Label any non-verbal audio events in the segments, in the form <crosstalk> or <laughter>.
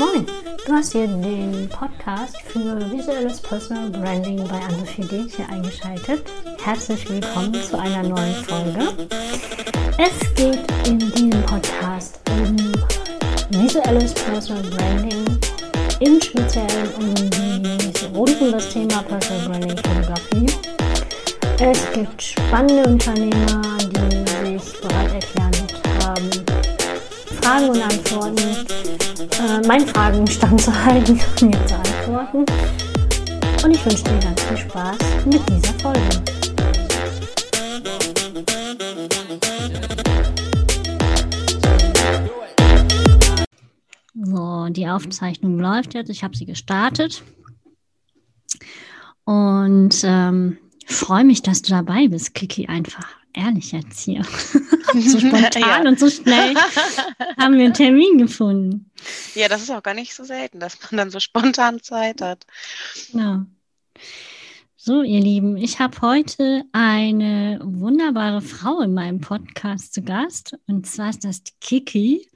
Moin, du hast hier den Podcast für visuelles Personal Branding bei Anne4D hier eingeschaltet. Herzlich willkommen zu einer neuen Folge. Es geht in diesem Podcast um visuelles Personal Branding, im Speziellen um rund um das Thema Personal Branding Fotografie. Es gibt spannende Unternehmer, die sich bereit erklärt haben, Fragen und Antworten äh, meinen Fragen standzuhalten und <laughs> mir zu antworten. Und ich wünsche dir ganz viel Spaß mit dieser Folge. So, die Aufzeichnung läuft jetzt. Ich habe sie gestartet. Und ähm, freue mich, dass du dabei bist, Kiki, einfach. Ehrlich jetzt hier. <laughs> so <laughs> spontan ja. und so schnell haben wir einen Termin gefunden. Ja, das ist auch gar nicht so selten, dass man dann so spontan Zeit hat. Genau. So, ihr Lieben, ich habe heute eine wunderbare Frau in meinem Podcast zu Gast. Und zwar ist das Kiki.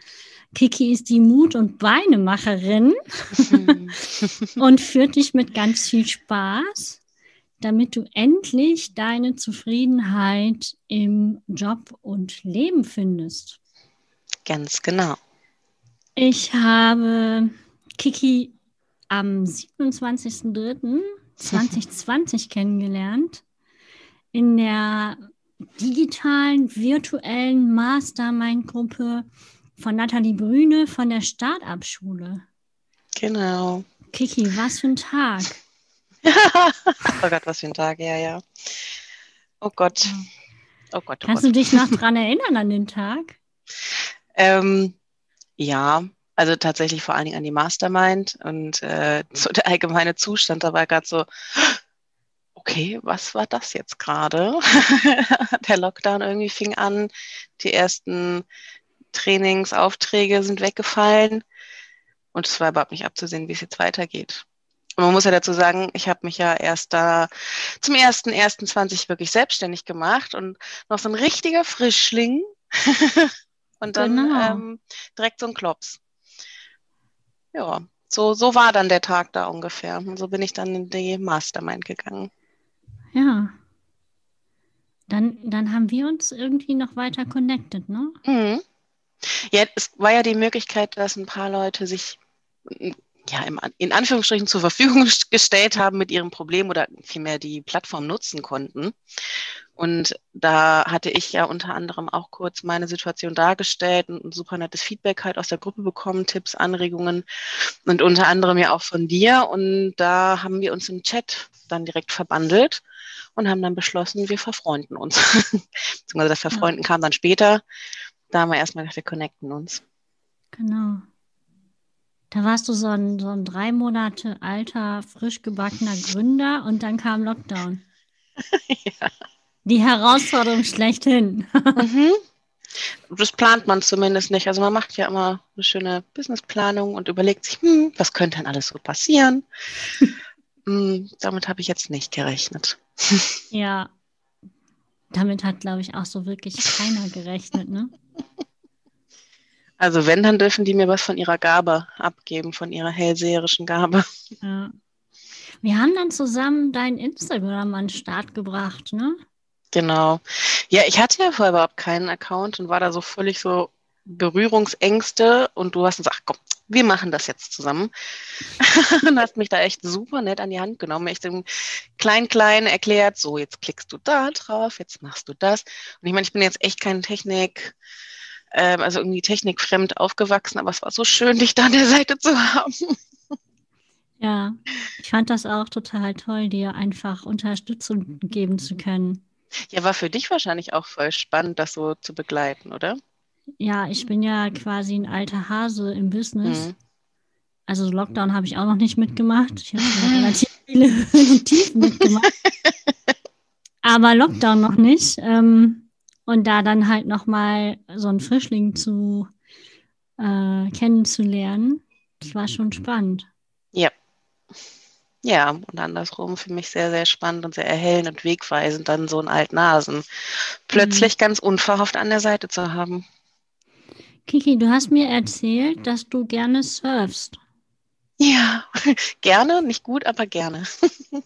Kiki ist die Mut- und Beinemacherin <laughs> und führt dich mit ganz viel Spaß damit du endlich deine Zufriedenheit im Job und Leben findest. Ganz genau. Ich habe Kiki am 27.03.2020 <laughs> kennengelernt in der digitalen, virtuellen Mastermind-Gruppe von Nathalie Brüne von der Start-up-Schule. Genau. Kiki, was für ein Tag. Oh Gott, was für ein Tag, ja, ja. Oh Gott. Oh Gott, oh Kannst Gott. du dich noch dran erinnern an den Tag? Ähm, ja, also tatsächlich vor allen Dingen an die Mastermind und äh, so der allgemeine Zustand, da war gerade so, okay, was war das jetzt gerade? <laughs> der Lockdown irgendwie fing an, die ersten Trainingsaufträge sind weggefallen und es war überhaupt nicht abzusehen, wie es jetzt weitergeht man muss ja dazu sagen, ich habe mich ja erst da zum 1.1.20 wirklich selbstständig gemacht und noch so ein richtiger Frischling <laughs> und dann genau. ähm, direkt so ein Klops. Ja, so, so war dann der Tag da ungefähr. Und so bin ich dann in die Mastermind gegangen. Ja. Dann, dann haben wir uns irgendwie noch weiter connected, ne? Mhm. Ja, es war ja die Möglichkeit, dass ein paar Leute sich ja, im, in Anführungsstrichen zur Verfügung <laughs> gestellt haben mit ihrem Problem oder vielmehr die Plattform nutzen konnten. Und da hatte ich ja unter anderem auch kurz meine Situation dargestellt und ein super nettes Feedback halt aus der Gruppe bekommen, Tipps, Anregungen und unter anderem ja auch von dir. Und da haben wir uns im Chat dann direkt verbandelt und haben dann beschlossen, wir verfreunden uns. <laughs> Beziehungsweise das Verfreunden ja. kam dann später. Da haben wir erstmal gedacht, wir connecten uns. Genau. Da warst du so ein, so ein drei Monate alter, frisch gebackener Gründer und dann kam Lockdown. <laughs> ja. Die Herausforderung schlechthin. <laughs> mhm. Das plant man zumindest nicht. Also man macht ja immer eine schöne Businessplanung und überlegt sich, hm, was könnte denn alles so passieren? <laughs> hm, damit habe ich jetzt nicht gerechnet. ja, damit hat, glaube ich, auch so wirklich keiner gerechnet, ne? Also wenn, dann dürfen die mir was von ihrer Gabe abgeben, von ihrer hellseherischen Gabe. Ja. Wir haben dann zusammen dein Instagram an den Start gebracht, ne? Genau. Ja, ich hatte ja vorher überhaupt keinen Account und war da so völlig so Berührungsängste und du hast gesagt, komm, wir machen das jetzt zusammen. <laughs> und hast mich da echt super nett an die Hand genommen, echt im Klein-Klein erklärt, so, jetzt klickst du da drauf, jetzt machst du das. Und ich meine, ich bin jetzt echt kein Technik- ähm, also irgendwie technikfremd aufgewachsen, aber es war so schön, dich da an der Seite zu haben. Ja, ich fand das auch total toll, dir einfach Unterstützung geben zu können. Ja, war für dich wahrscheinlich auch voll spannend, das so zu begleiten, oder? Ja, ich bin ja quasi ein alter Hase im Business. Mhm. Also Lockdown habe ich auch noch nicht mitgemacht. Ich habe <laughs> relativ viele <laughs> Höhen und Tiefen mitgemacht. Aber Lockdown noch nicht. Ähm, und da dann halt nochmal so einen Frischling zu äh, kennenzulernen, das war schon spannend. Ja. Ja, und andersrum für mich sehr, sehr spannend und sehr erhellend und wegweisend, dann so einen alten Nasen plötzlich mhm. ganz unverhofft an der Seite zu haben. Kiki, du hast mir erzählt, dass du gerne surfst. Ja, <laughs> gerne, nicht gut, aber gerne. <laughs>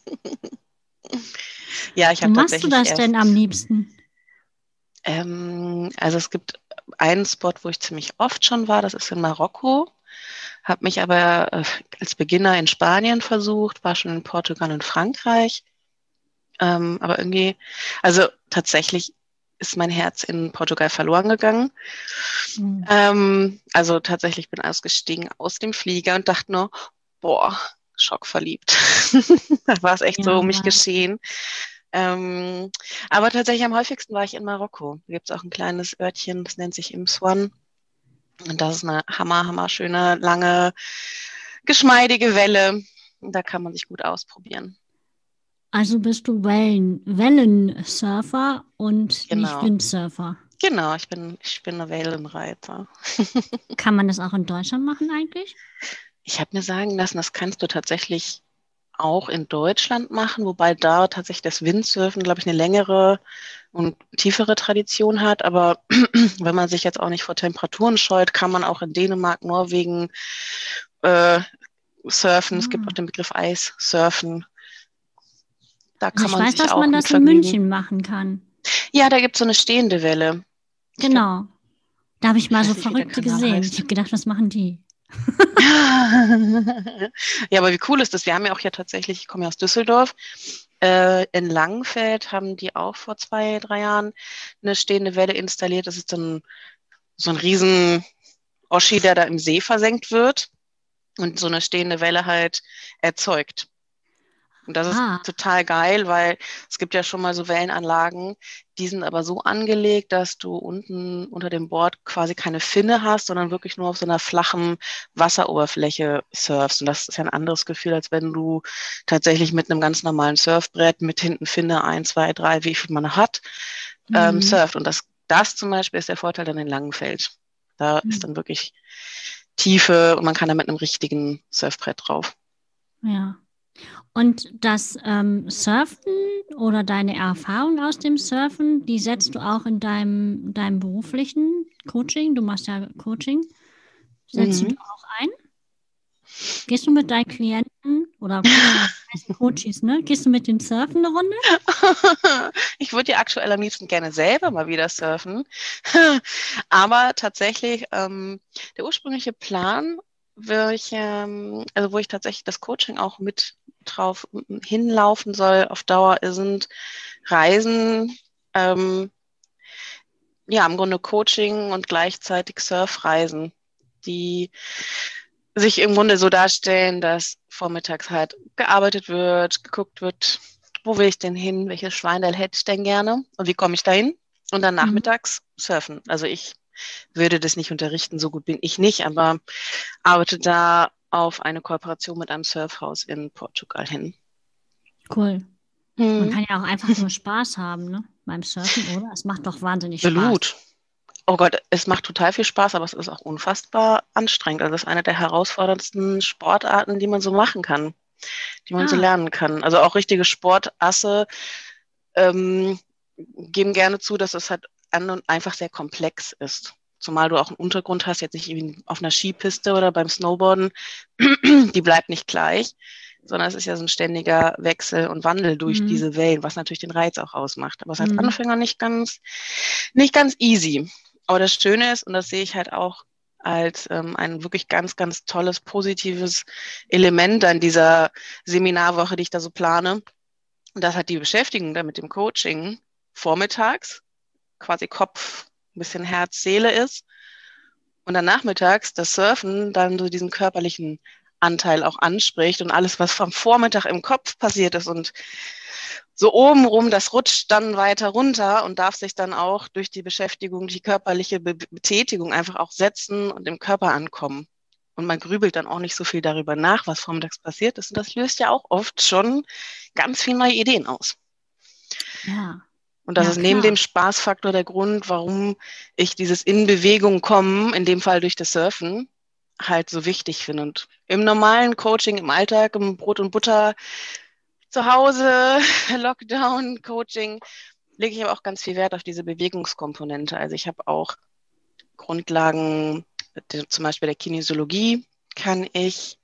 ja, ich habe tatsächlich. Wie machst du das denn am liebsten? Ähm, also es gibt einen Spot, wo ich ziemlich oft schon war, das ist in Marokko. Habe mich aber äh, als Beginner in Spanien versucht, war schon in Portugal und Frankreich. Ähm, aber irgendwie, also tatsächlich ist mein Herz in Portugal verloren gegangen. Mhm. Ähm, also tatsächlich bin ausgestiegen aus dem Flieger und dachte nur, boah, schockverliebt. <laughs> da war es echt ja, so um mich geschehen. Ähm, aber tatsächlich am häufigsten war ich in Marokko. Da gibt es auch ein kleines Örtchen, das nennt sich Imswan. Und das ist eine hammer, hammer schöne, lange, geschmeidige Welle. Und da kann man sich gut ausprobieren. Also bist du Wellen, Wellensurfer und genau. nicht Windsurfer. Genau, ich bin, ich bin eine Wellenreiter. <laughs> Kann man das auch in Deutschland machen eigentlich? Ich habe mir sagen lassen, das kannst du tatsächlich auch in Deutschland machen, wobei da tatsächlich das Windsurfen, glaube ich, eine längere und tiefere Tradition hat. Aber <clears throat> wenn man sich jetzt auch nicht vor Temperaturen scheut, kann man auch in Dänemark, Norwegen äh, surfen. Es gibt ah. auch den Begriff Eissurfen. Da kann also ich man weiß, sich dass auch man das in München machen kann. Ja, da gibt es so eine stehende Welle. Genau. Da habe ich mal so Verrückte gesehen. Ich habe gedacht, was machen die? Ja, aber wie cool ist das? Wir haben ja auch ja tatsächlich, ich komme ja aus Düsseldorf, äh, in Langenfeld haben die auch vor zwei, drei Jahren eine stehende Welle installiert. Das ist so ein, so ein riesen Oschi, der da im See versenkt wird und so eine stehende Welle halt erzeugt. Und das ah. ist total geil, weil es gibt ja schon mal so Wellenanlagen, die sind aber so angelegt, dass du unten unter dem Board quasi keine Finne hast, sondern wirklich nur auf so einer flachen Wasseroberfläche surfst. Und das ist ja ein anderes Gefühl, als wenn du tatsächlich mit einem ganz normalen Surfbrett mit hinten Finne ein, zwei, drei, wie viel man hat, ähm, mhm. ähm, surft. Und das, das zum Beispiel ist der Vorteil dann in Langenfeld. Da mhm. ist dann wirklich Tiefe und man kann da mit einem richtigen Surfbrett drauf. Ja. Und das ähm, Surfen oder deine Erfahrung aus dem Surfen, die setzt du auch in deinem, deinem beruflichen Coaching. Du machst ja Coaching. Setzt mhm. du auch ein? Gehst du mit deinen Klienten oder <laughs> Coaches, ne? Gehst du mit den Surfen eine Runde? <laughs> ich würde ja aktuell am liebsten gerne selber mal wieder surfen. <laughs> Aber tatsächlich, ähm, der ursprüngliche Plan ich, ähm, also wo ich tatsächlich das Coaching auch mit drauf hinlaufen soll auf Dauer, sind Reisen, ähm, ja, im Grunde Coaching und gleichzeitig Surfreisen, die sich im Grunde so darstellen, dass vormittags halt gearbeitet wird, geguckt wird, wo will ich denn hin, welches Schweindel hätte ich denn gerne und wie komme ich dahin? Und dann mhm. nachmittags mhm. surfen. Also ich würde das nicht unterrichten, so gut bin ich nicht, aber arbeite da auf eine Kooperation mit einem Surfhaus in Portugal hin. Cool. Hm. Man kann ja auch einfach nur Spaß haben, ne? Beim Surfen, oder? Es macht doch wahnsinnig Spaß. Blut. Oh Gott, es macht total viel Spaß, aber es ist auch unfassbar anstrengend. Also es ist eine der herausforderndsten Sportarten, die man so machen kann, die man ah. so lernen kann. Also auch richtige Sportasse ähm, geben gerne zu, dass es halt an und einfach sehr komplex ist. Zumal du auch einen Untergrund hast, jetzt nicht auf einer Skipiste oder beim Snowboarden, <clears throat> die bleibt nicht gleich, sondern es ist ja so ein ständiger Wechsel und Wandel durch mhm. diese Wellen, was natürlich den Reiz auch ausmacht. Aber es ist mhm. als Anfänger nicht ganz, nicht ganz easy. Aber das Schöne ist, und das sehe ich halt auch als ähm, ein wirklich ganz, ganz tolles, positives Element an dieser Seminarwoche, die ich da so plane, und das hat die Beschäftigung da mit dem Coaching vormittags quasi Kopf, ein bisschen Herz, Seele ist. Und dann nachmittags das Surfen dann so diesen körperlichen Anteil auch anspricht und alles, was vom Vormittag im Kopf passiert ist und so obenrum, das rutscht dann weiter runter und darf sich dann auch durch die Beschäftigung, die körperliche Be Betätigung einfach auch setzen und im Körper ankommen. Und man grübelt dann auch nicht so viel darüber nach, was vormittags passiert ist. Und das löst ja auch oft schon ganz viele neue Ideen aus. Ja. Und das ja, ist neben klar. dem Spaßfaktor der Grund, warum ich dieses in Bewegung kommen, in dem Fall durch das Surfen, halt so wichtig finde. Und im normalen Coaching, im Alltag, im Brot und Butter, zu Hause, <laughs> Lockdown, Coaching, lege ich aber auch ganz viel Wert auf diese Bewegungskomponente. Also ich habe auch Grundlagen, zum Beispiel der Kinesiologie kann ich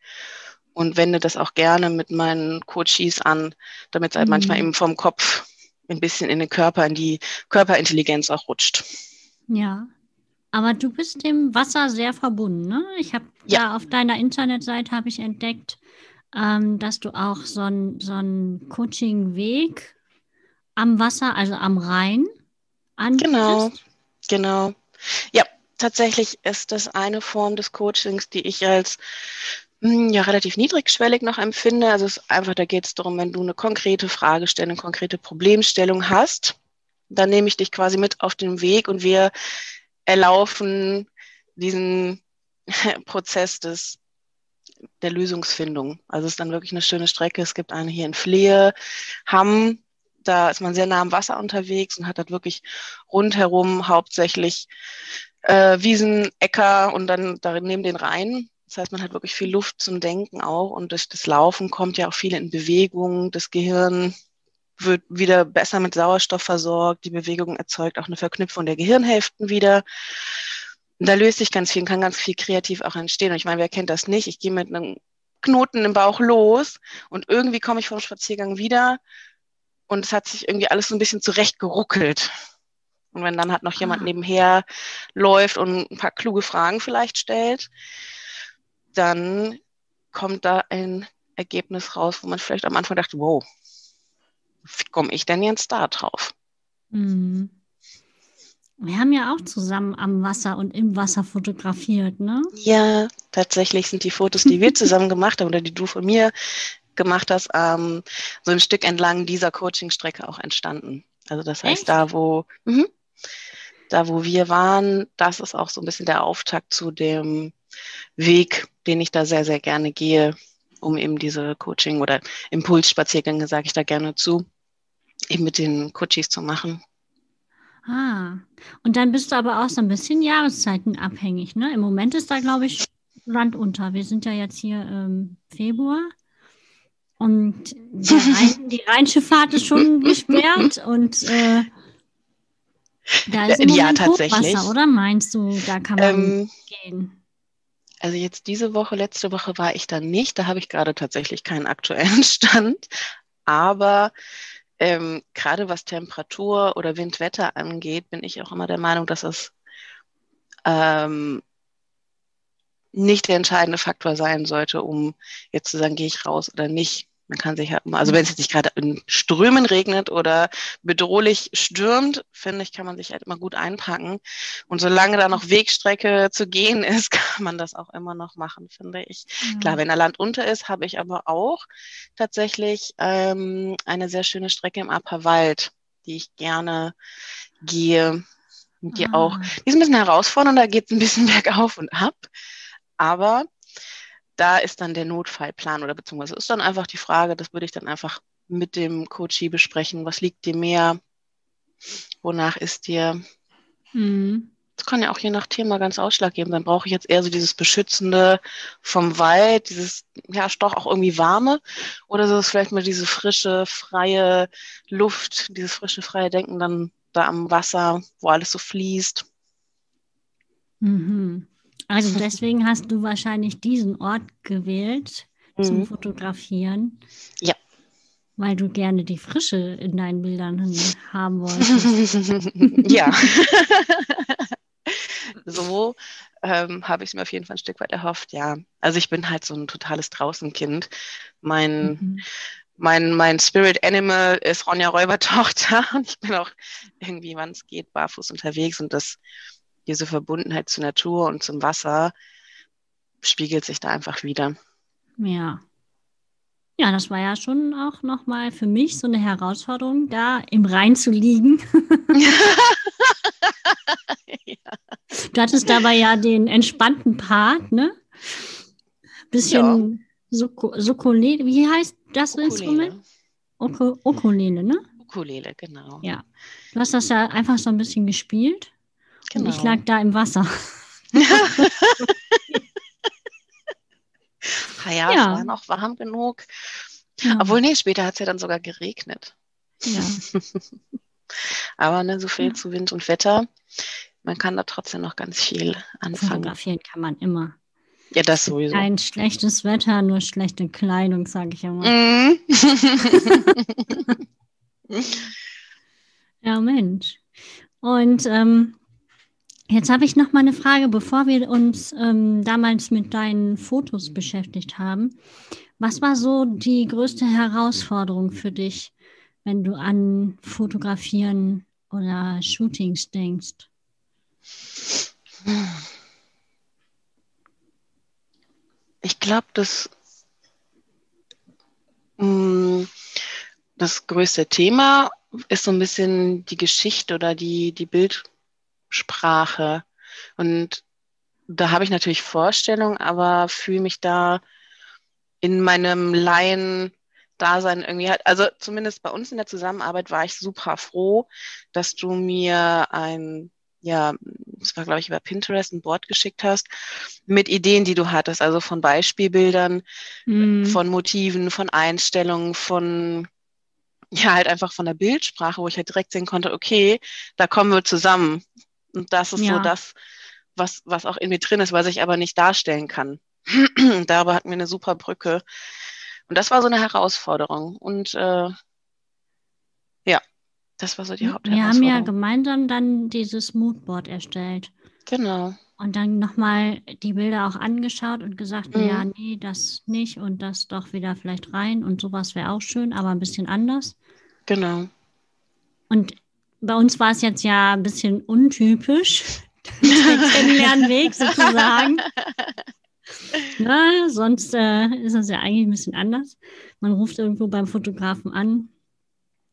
und wende das auch gerne mit meinen Coaches an, damit es halt mhm. manchmal eben vom Kopf ein bisschen in den Körper, in die Körperintelligenz auch rutscht. Ja, aber du bist dem Wasser sehr verbunden, ne? Ich habe ja. da auf deiner Internetseite habe ich entdeckt, ähm, dass du auch so einen so Coaching-Weg am Wasser, also am Rhein, anbietest. Genau, genau. Ja, tatsächlich ist das eine Form des Coachings, die ich als ja, relativ niedrigschwellig noch empfinde. Also es ist einfach, da geht es darum, wenn du eine konkrete Fragestellung, eine konkrete Problemstellung hast, dann nehme ich dich quasi mit auf den Weg und wir erlaufen diesen <laughs> Prozess des der Lösungsfindung. Also es ist dann wirklich eine schöne Strecke. Es gibt eine hier in Flehe, Hamm, da ist man sehr nah am Wasser unterwegs und hat dort wirklich rundherum hauptsächlich äh, Wiesen, Äcker und dann darin neben den Rhein. Das heißt, man hat wirklich viel Luft zum Denken auch und durch das Laufen kommt ja auch viel in Bewegung. Das Gehirn wird wieder besser mit Sauerstoff versorgt. Die Bewegung erzeugt auch eine Verknüpfung der Gehirnhälften wieder. Und da löst sich ganz viel, kann ganz viel kreativ auch entstehen. Und ich meine, wer kennt das nicht? Ich gehe mit einem Knoten im Bauch los und irgendwie komme ich vom Spaziergang wieder und es hat sich irgendwie alles so ein bisschen zurechtgeruckelt. Und wenn dann halt noch jemand ah. nebenher läuft und ein paar kluge Fragen vielleicht stellt, dann kommt da ein Ergebnis raus, wo man vielleicht am Anfang dachte, wow, wie komme ich denn jetzt da drauf? Mhm. Wir haben ja auch zusammen am Wasser und im Wasser fotografiert, ne? Ja, tatsächlich sind die Fotos, die wir <laughs> zusammen gemacht haben oder die du von mir gemacht hast, ähm, so ein Stück entlang dieser Coachingstrecke auch entstanden. Also das heißt, Echt? da wo mh, da wo wir waren, das ist auch so ein bisschen der Auftakt zu dem Weg, den ich da sehr, sehr gerne gehe, um eben diese Coaching- oder Impulsspaziergänge, sage ich da gerne zu, eben mit den Coaches zu machen. Ah, und dann bist du aber auch so ein bisschen Jahreszeiten abhängig, ne? Im Moment ist da, glaube ich, Land unter. Wir sind ja jetzt hier im Februar. Und <laughs> Rhein, die Rheinschifffahrt ist schon gesperrt und äh, da ist im ja, tatsächlich. Hochwasser, oder meinst du, da kann man ähm, gehen? Also jetzt diese Woche, letzte Woche war ich da nicht. Da habe ich gerade tatsächlich keinen aktuellen <laughs> Stand. Aber ähm, gerade was Temperatur oder Windwetter angeht, bin ich auch immer der Meinung, dass es ähm, nicht der entscheidende Faktor sein sollte, um jetzt zu sagen, gehe ich raus oder nicht. Man kann sich halt, also wenn es jetzt nicht gerade in Strömen regnet oder bedrohlich stürmt, finde ich, kann man sich halt immer gut einpacken. Und solange da noch Wegstrecke zu gehen <laughs> ist, kann man das auch immer noch machen, finde ich. Mhm. Klar, wenn da Land unter ist, habe ich aber auch tatsächlich ähm, eine sehr schöne Strecke im Apperwald, die ich gerne gehe. Die ah. auch, die ist ein bisschen herausfordernd, da geht es ein bisschen <laughs> bergauf und ab. Aber da ist dann der Notfallplan oder beziehungsweise ist dann einfach die Frage, das würde ich dann einfach mit dem Coachie besprechen. Was liegt dir mehr? Wonach ist dir? Mhm. Das kann ja auch je nach Thema ganz ausschlaggebend sein. Brauche ich jetzt eher so dieses Beschützende vom Wald, dieses, ja, doch auch irgendwie warme? Oder so ist vielleicht mal diese frische, freie Luft, dieses frische, freie Denken dann da am Wasser, wo alles so fließt? Mhm. Also deswegen hast du wahrscheinlich diesen Ort gewählt mhm. zum Fotografieren. Ja. Weil du gerne die Frische in deinen Bildern haben wolltest. <laughs> ja. <laughs> so ähm, habe ich es mir auf jeden Fall ein Stück weit erhofft, ja. Also ich bin halt so ein totales Draußenkind. Mein, mhm. mein, mein Spirit Animal ist Ronja Räubertochter <laughs> und ich bin auch irgendwie, wann es geht, barfuß unterwegs und das diese Verbundenheit zur Natur und zum Wasser spiegelt sich da einfach wieder. Ja. Ja, das war ja schon auch nochmal für mich so eine Herausforderung, da im Rhein zu liegen. ja. <laughs> Du hattest dabei ja den entspannten Part, ne? Bisschen ja. Ukulele, wie heißt das Ukulele. Instrument? Oko Ukulele, ne? Ukulele, genau. Ja. Du hast das ja einfach so ein bisschen gespielt. Genau. Ich lag da im Wasser. ja, <laughs> ja, es war noch warm genug. Ja. Obwohl, nee, später hat es ja dann sogar geregnet. Ja. <laughs> Aber ne, so viel ja. zu Wind und Wetter. Man kann da trotzdem noch ganz viel anfangen. Fotografieren kann man immer. Ja, das sowieso. Ein schlechtes Wetter, nur schlechte Kleidung, sage ich immer. Mhm. <laughs> Ja, Mensch. Und ähm, jetzt habe ich noch mal eine Frage, bevor wir uns ähm, damals mit deinen Fotos beschäftigt haben. Was war so die größte Herausforderung für dich, wenn du an Fotografieren oder Shootings denkst? Ich glaube, das, mm, das größte Thema ist so ein bisschen die Geschichte oder die, die Bildsprache. Und da habe ich natürlich Vorstellungen, aber fühle mich da in meinem Laien-Dasein irgendwie halt, also zumindest bei uns in der Zusammenarbeit war ich super froh, dass du mir ein, ja, das war glaube ich über Pinterest ein Board geschickt hast, mit Ideen, die du hattest, also von Beispielbildern, mm. von Motiven, von Einstellungen, von ja, halt einfach von der Bildsprache, wo ich halt direkt sehen konnte, okay, da kommen wir zusammen. Und das ist ja. so das, was, was auch in mir drin ist, was ich aber nicht darstellen kann. <clears throat> Darüber hatten wir eine super Brücke. Und das war so eine Herausforderung. Und äh, ja, das war so die Hauptherausforderung. Wir haben ja gemeinsam dann dieses Moodboard erstellt. Genau. Und dann nochmal die Bilder auch angeschaut und gesagt, mhm. ja, nee, das nicht und das doch wieder vielleicht rein und sowas wäre auch schön, aber ein bisschen anders. Genau. Und bei uns war es jetzt ja ein bisschen untypisch, <laughs> der Kennenlernweg sozusagen. Ja, <laughs> sonst äh, ist das ja eigentlich ein bisschen anders. Man ruft irgendwo beim Fotografen an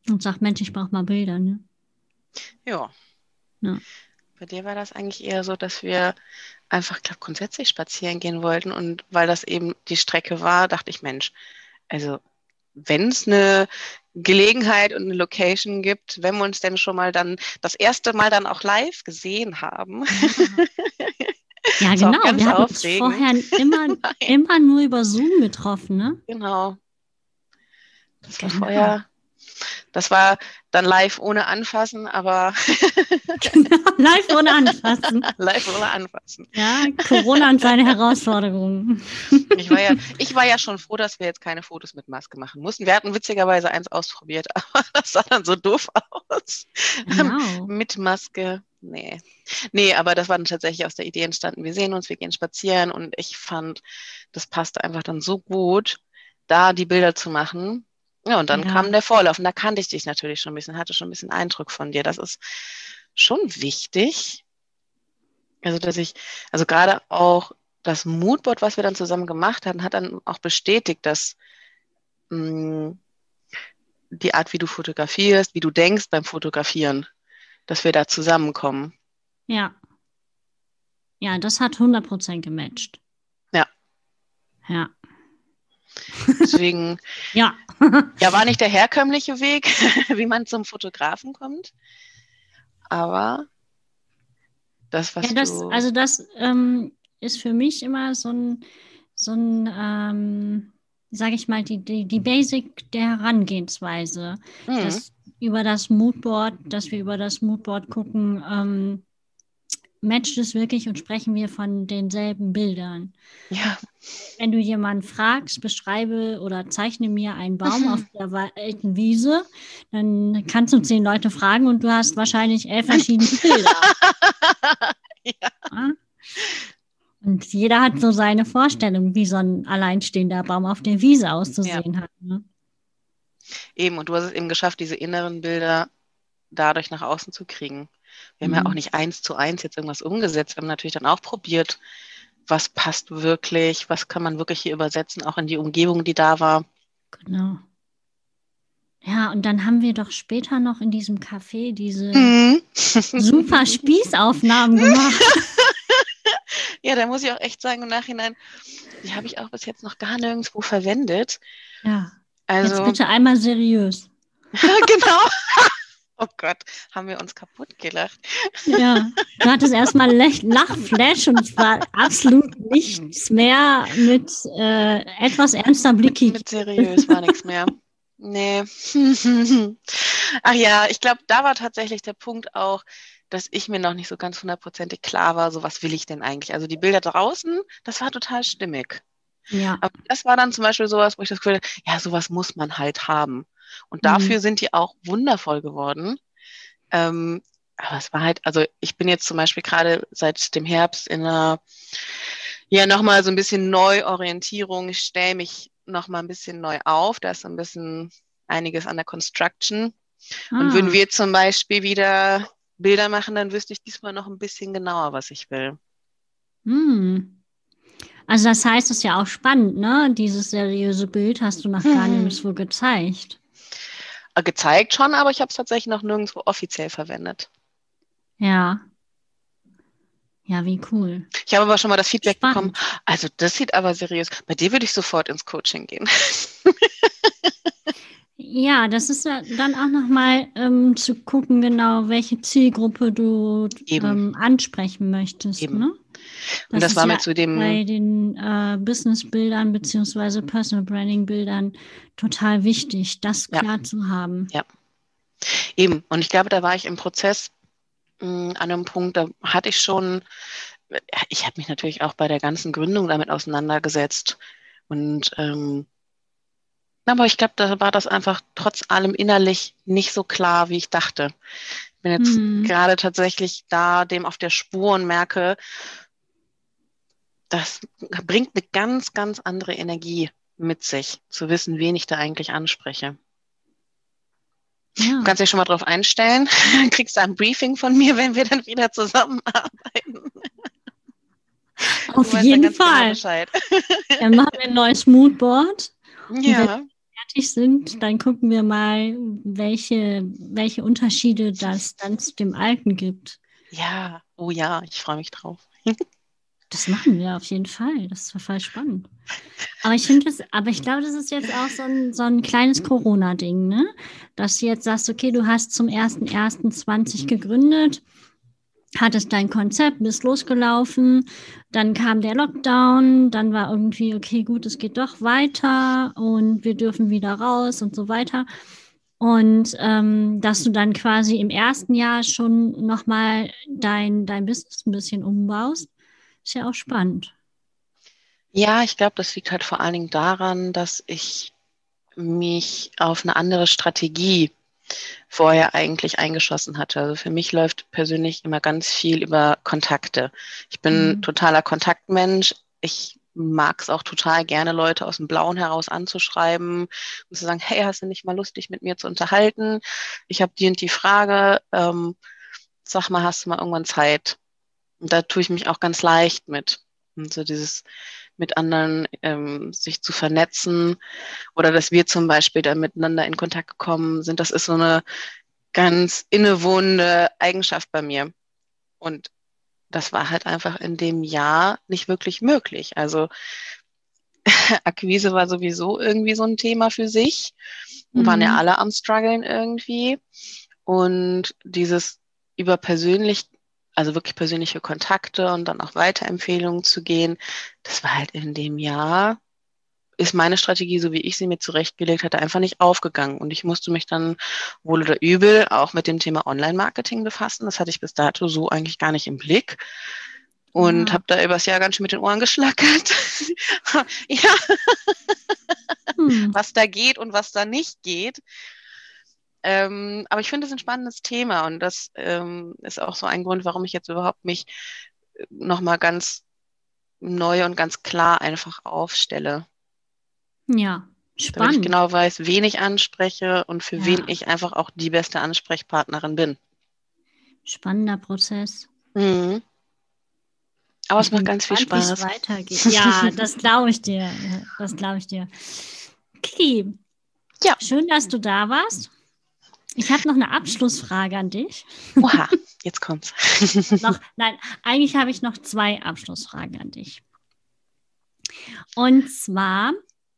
und sagt, Mensch, ich brauche mal Bilder. Ne? Ja. ja. Bei dir war das eigentlich eher so, dass wir einfach, glaube grundsätzlich spazieren gehen wollten. Und weil das eben die Strecke war, dachte ich, Mensch, also wenn es eine Gelegenheit und eine Location gibt, wenn wir uns denn schon mal dann das erste Mal dann auch live gesehen haben. Ja, <laughs> genau. Wir haben uns vorher immer, <laughs> immer nur über Zoom getroffen, ne? Genau. Das war genau. vorher das war dann live ohne Anfassen, aber. genau, <laughs> <laughs> live ohne Anfassen. live ohne Anfassen. Ja, Corona und seine Herausforderungen. ich, war ja, ich war ja schon froh, dass wir jetzt keine Fotos mit Maske machen mussten. Wir hatten witzigerweise eins ausprobiert, <laughs> aber das sah dann so doof aus. Wow. mit Maske. Nee. Nee, aber das war dann tatsächlich aus der Idee entstanden. Wir sehen uns, wir gehen spazieren und ich fand, das passte einfach dann so gut, da die Bilder zu machen ja, und dann ja. kam der Vorlauf und da kannte ich dich natürlich schon ein bisschen, hatte schon ein bisschen Eindruck von dir. Das ist schon wichtig. Also, dass ich, also gerade auch das Moodboard, was wir dann zusammen gemacht hatten, hat dann auch bestätigt, dass mh, mm, die Art, wie du fotografierst, wie du denkst beim Fotografieren, dass wir da zusammenkommen. Ja. Ja, das hat 100% gematcht. Ja. Ja. Deswegen, <laughs> ja. ja, war nicht der herkömmliche Weg, <laughs> wie man zum Fotografen kommt. Aber das, was ja, das, du... Also das ähm, ist für mich immer so ein, so ein ähm, sage ich mal, die, die, die Basic der Herangehensweise. Mhm. Dass über das Moodboard, dass wir über das Moodboard gucken, ähm, matcht es wirklich und sprechen wir von denselben Bildern. Ja. Wenn du jemanden fragst, beschreibe oder zeichne mir einen Baum auf der alten Wiese, dann kannst du zehn Leute fragen und du hast wahrscheinlich elf verschiedene Bilder. <laughs> ja. Und jeder hat so seine Vorstellung, wie so ein alleinstehender Baum auf der Wiese auszusehen ja. hat. Ne? Eben, und du hast es eben geschafft, diese inneren Bilder dadurch nach außen zu kriegen. Wir haben ja auch mhm. nicht eins zu eins jetzt irgendwas umgesetzt. Wir haben natürlich dann auch probiert, was passt wirklich, was kann man wirklich hier übersetzen, auch in die Umgebung, die da war. Genau. Ja, und dann haben wir doch später noch in diesem Café diese mhm. <laughs> super Spießaufnahmen gemacht. <laughs> ja, da muss ich auch echt sagen, im Nachhinein, die habe ich auch bis jetzt noch gar nirgendwo verwendet. Ja. Also, jetzt bitte einmal seriös. <laughs> genau. Oh Gott, haben wir uns kaputt gelacht. Ja, du hattest erstmal Lachflash und es war absolut <laughs> nichts mehr mit äh, etwas ernster Blick. Mit, mit seriös war nichts mehr. Nee. <laughs> Ach ja, ich glaube, da war tatsächlich der Punkt auch, dass ich mir noch nicht so ganz hundertprozentig klar war, so was will ich denn eigentlich? Also die Bilder draußen, das war total stimmig. Ja. Aber das war dann zum Beispiel sowas, wo ich das Gefühl hatte, ja, sowas muss man halt haben. Und dafür mhm. sind die auch wundervoll geworden. Ähm, aber es war halt, also ich bin jetzt zum Beispiel gerade seit dem Herbst in einer, ja, nochmal so ein bisschen Neuorientierung. Ich stelle mich nochmal ein bisschen neu auf. Da ist ein bisschen einiges an der Construction. Ah. Und würden wir zum Beispiel wieder Bilder machen, dann wüsste ich diesmal noch ein bisschen genauer, was ich will. Hm. Also das heißt, es ist ja auch spannend, ne? Dieses seriöse Bild hast du noch hm. gar <laughs> nirgendwo gezeigt. Gezeigt schon, aber ich habe es tatsächlich noch nirgendwo offiziell verwendet. Ja. Ja, wie cool. Ich habe aber schon mal das Feedback Spannend. bekommen. Also das sieht aber seriös. Bei dir würde ich sofort ins Coaching gehen. <laughs> Ja, das ist dann auch nochmal ähm, zu gucken, genau, welche Zielgruppe du ähm, ansprechen möchtest. Eben. Ne? Das Und das war ja mir zu dem. Bei den äh, Business-Bildern bzw. Personal Branding-Bildern total wichtig, das klar ja. zu haben. Ja. Eben. Und ich glaube, da war ich im Prozess mh, hm, an einem Punkt, da hatte ich schon, ich habe mich natürlich auch bei der ganzen Gründung damit auseinandergesetzt. Und ähm, aber ich glaube, da war das einfach trotz allem innerlich nicht so klar, wie ich dachte. Ich bin jetzt mhm. gerade tatsächlich da dem auf der Spur und merke, das bringt eine ganz, ganz andere Energie mit sich, zu wissen, wen ich da eigentlich anspreche. Ja. Du kannst dich schon mal drauf einstellen. Dann <laughs> kriegst du ein Briefing von mir, wenn wir dann wieder zusammenarbeiten. Auf jeden genau Fall. Genau <laughs> dann machen wir ein neues Moodboard. Ja fertig sind, dann gucken wir mal, welche, welche Unterschiede das dann zu dem Alten gibt. Ja, oh ja, ich freue mich drauf. <laughs> Das machen wir auf jeden Fall. Das ist total spannend. Aber ich finde das, aber ich glaube, das ist jetzt auch so ein, so ein kleines Corona-Ding, ne? Dass du jetzt sagst, okay, du hast zum 1.1.20 gegründet hattest dein Konzept, bist losgelaufen, dann kam der Lockdown, dann war irgendwie, okay, gut, es geht doch weiter und wir dürfen wieder raus und so weiter. Und ähm, dass du dann quasi im ersten Jahr schon nochmal dein, dein Business ein bisschen umbaust, ist ja auch spannend. Ja, ich glaube, das liegt halt vor allen Dingen daran, dass ich mich auf eine andere Strategie vorher eigentlich eingeschossen hatte. Also für mich läuft persönlich immer ganz viel über Kontakte. Ich bin mhm. totaler Kontaktmensch. Ich mag es auch total gerne, Leute aus dem Blauen heraus anzuschreiben und zu sagen, hey, hast du nicht mal Lust, dich mit mir zu unterhalten? Ich habe die und die Frage. Ähm, sag mal, hast du mal irgendwann Zeit? Und da tue ich mich auch ganz leicht mit. Und so dieses mit anderen ähm, sich zu vernetzen oder dass wir zum Beispiel da miteinander in Kontakt gekommen sind, das ist so eine ganz innewohnende Eigenschaft bei mir. Und das war halt einfach in dem Jahr nicht wirklich möglich. Also <laughs> Akquise war sowieso irgendwie so ein Thema für sich. Mhm. Waren ja alle am struggeln irgendwie. Und dieses über persönlich also wirklich persönliche Kontakte und dann auch Weiterempfehlungen zu gehen. Das war halt in dem Jahr, ist meine Strategie, so wie ich sie mir zurechtgelegt hatte, einfach nicht aufgegangen. Und ich musste mich dann wohl oder übel auch mit dem Thema Online-Marketing befassen. Das hatte ich bis dato so eigentlich gar nicht im Blick. Und ja. habe da übers Jahr ganz schön mit den Ohren geschlackert. <laughs> ja. Hm. was da geht und was da nicht geht. Ähm, aber ich finde es ein spannendes Thema und das ähm, ist auch so ein Grund, warum ich jetzt überhaupt mich äh, nochmal ganz neu und ganz klar einfach aufstelle. Ja, spannend. Damit ich genau weiß, wen ich anspreche und für ja. wen ich einfach auch die beste Ansprechpartnerin bin. Spannender Prozess. Mhm. Aber ich es macht ganz gespannt, viel Spaß. weitergeht. Ja, das glaube ich dir. Das glaube ich dir. Kiki, ja. schön, dass du da warst. Ich habe noch eine Abschlussfrage an dich. Oha, jetzt kommt's. <laughs> noch, nein, eigentlich habe ich noch zwei Abschlussfragen an dich. Und zwar,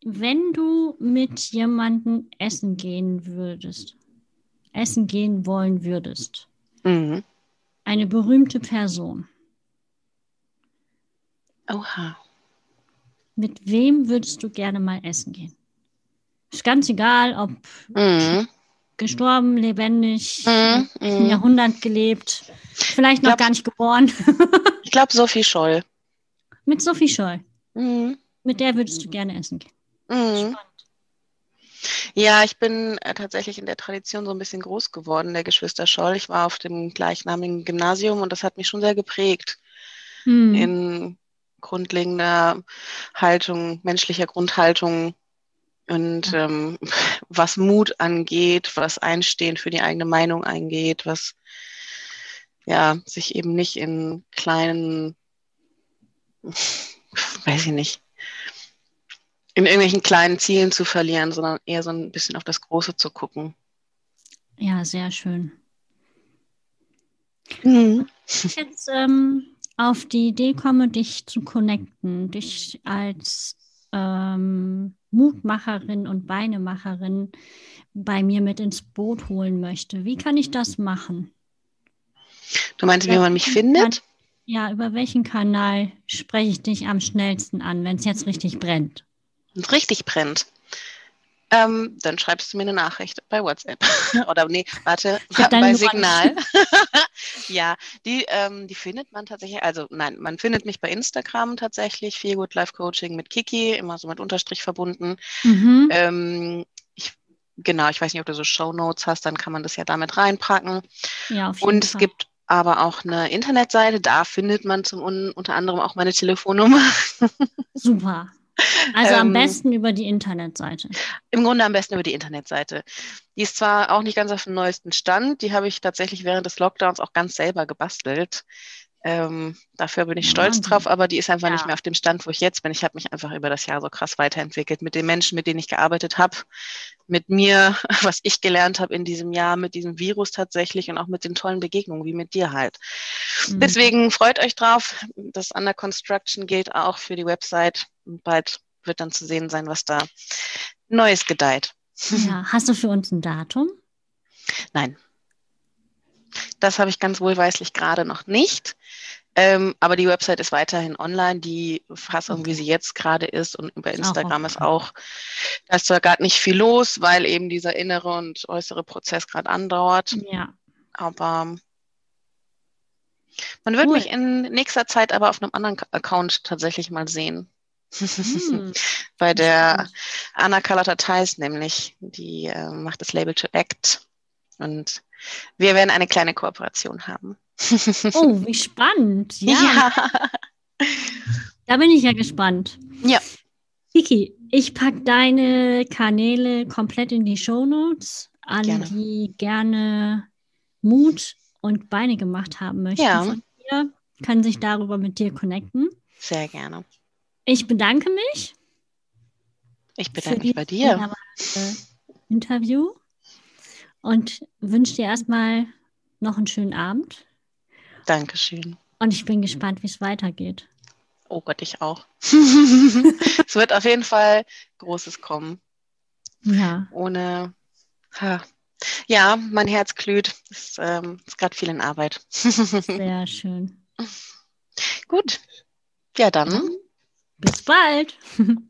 wenn du mit jemandem essen gehen würdest, essen gehen wollen würdest, mhm. eine berühmte Person. Oha. Mit wem würdest du gerne mal essen gehen? Ist ganz egal, ob mhm gestorben, lebendig, mm, mm. Jahrhundert gelebt. Vielleicht noch glaub, gar nicht geboren. <laughs> ich glaube Sophie Scholl. Mit Sophie Scholl. Mhm. Mit der würdest du gerne essen gehen. Mhm. Ja, ich bin äh, tatsächlich in der Tradition so ein bisschen groß geworden, der Geschwister Scholl. Ich war auf dem gleichnamigen Gymnasium und das hat mich schon sehr geprägt Hm. in grundlegender Haltung, menschlicher Grundhaltung und ähm, <laughs> was Mut angeht, was Einstehen für die eigene Meinung eingeht, was ja sich eben nicht in kleinen, <laughs> weiß ich nicht, in irgendwelchen kleinen Zielen zu verlieren, sondern eher so ein bisschen auf das Große zu gucken. Ja, sehr schön. Mhm. Wenn ich jetzt ähm, auf die Idee komme, dich zu connecten, dich als ähm, Mutmacherin und Beinemacherin bei mir mit ins Boot holen möchte, wie kann ich das machen? Du meinst, wie man mich Kann- findet? Ja, über welchen Kanal spreche ich dich am schnellsten an, wenn es jetzt richtig brennt? richtig brennt, ähm, dann schreibst du mir eine Nachricht bei WhatsApp. <laughs> Oder nee, warte, bei Signal. <laughs> ja, die, ähm, die findet man tatsächlich, also nein, man findet mich bei Instagram tatsächlich, Feel Good Life Coaching mit Kiki, immer so mit Unterstrich verbunden. Mhm. Ähm, ich, genau, ich weiß nicht, ob du so Show Notes hast, dann kann man das ja damit reinpacken. ja, auf jeden Und es Fall. gibt aber auch eine Internetseite, da findet man zum un unter anderem auch meine Telefonnummer. <laughs> Super. <laughs> Also am Ähm, besten über die Internetseite. Im Grunde am besten über die Internetseite. Die ist zwar auch nicht ganz auf dem neuesten Stand, die habe ich tatsächlich während des Lockdowns auch ganz selber gebastelt. Ähm, dafür bin ich stolz Wahnsinn. drauf, aber die ist einfach Ja. nicht mehr auf dem Stand, wo ich jetzt bin. Ich habe mich einfach über das Jahr so krass weiterentwickelt mit den Menschen, mit denen ich gearbeitet habe, mit mir, <laughs> was ich gelernt habe in diesem Jahr, mit diesem Virus tatsächlich und auch mit den tollen Begegnungen, wie mit dir halt. Mhm. Deswegen freut euch drauf. Das Under Construction gilt auch für die Website. Bald wird dann zu sehen sein, was da Neues gedeiht. Ja, <laughs> hast du für uns ein Datum? Nein. Das habe ich ganz wohlweislich gerade noch nicht. Ähm, aber die Website ist weiterhin online, die Fassung, wie sie jetzt gerade ist. Und über Instagram ist auch, da ist zwar gerade nicht viel los, weil eben dieser innere und äußere Prozess gerade andauert. Ja. Aber man wird Cool. mich in nächster Zeit aber auf einem anderen Account tatsächlich mal sehen. Hm, <laughs> Bei der. Anna Carlotta Theis nämlich, die äh, macht das Label To Act. Und wir werden eine kleine Kooperation haben. Oh, wie spannend. <laughs> Ja, ja. da bin ich ja gespannt. Ja. Kiki, ich packe deine Kanäle komplett in die Shownotes. Alle, Gerne. die gerne Mut und Beine gemacht haben möchten Ja. von dir, können sich darüber mit dir connecten. Sehr gerne. Ich bedanke mich Ich bedanke mich bei dir. <laughs> Interview und wünsche dir erstmal noch einen schönen Abend. Dankeschön. Und ich bin gespannt, wie es weitergeht. Oh Gott, ich auch. <laughs> es wird auf jeden Fall Großes kommen. Ja, Ohne. Ha. Ja, mein Herz glüht. Es ähm, ist gerade viel in Arbeit. <laughs> sehr schön. Gut. Ja, dann. Bis bald.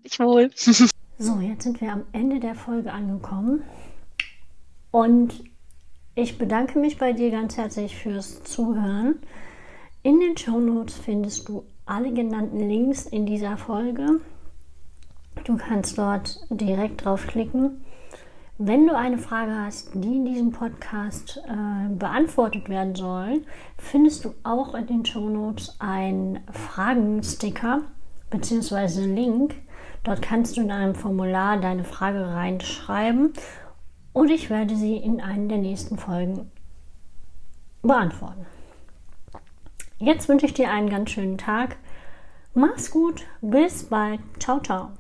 Ich wohl. <laughs> So, jetzt sind wir am Ende der Folge angekommen. Und ich bedanke mich bei dir ganz herzlich fürs Zuhören. In den Shownotes findest du alle genannten Links in dieser Folge. Du kannst dort direkt draufklicken. Wenn du eine Frage hast, die in diesem Podcast äh, beantwortet werden soll, findest du auch in den Shownotes einen Fragensticker bzw. Link. Dort kannst du in einem Formular deine Frage reinschreiben und ich werde sie in einer der nächsten Folgen beantworten. Jetzt wünsche ich dir einen ganz schönen Tag. Mach's gut, bis bald. Ciao, ciao.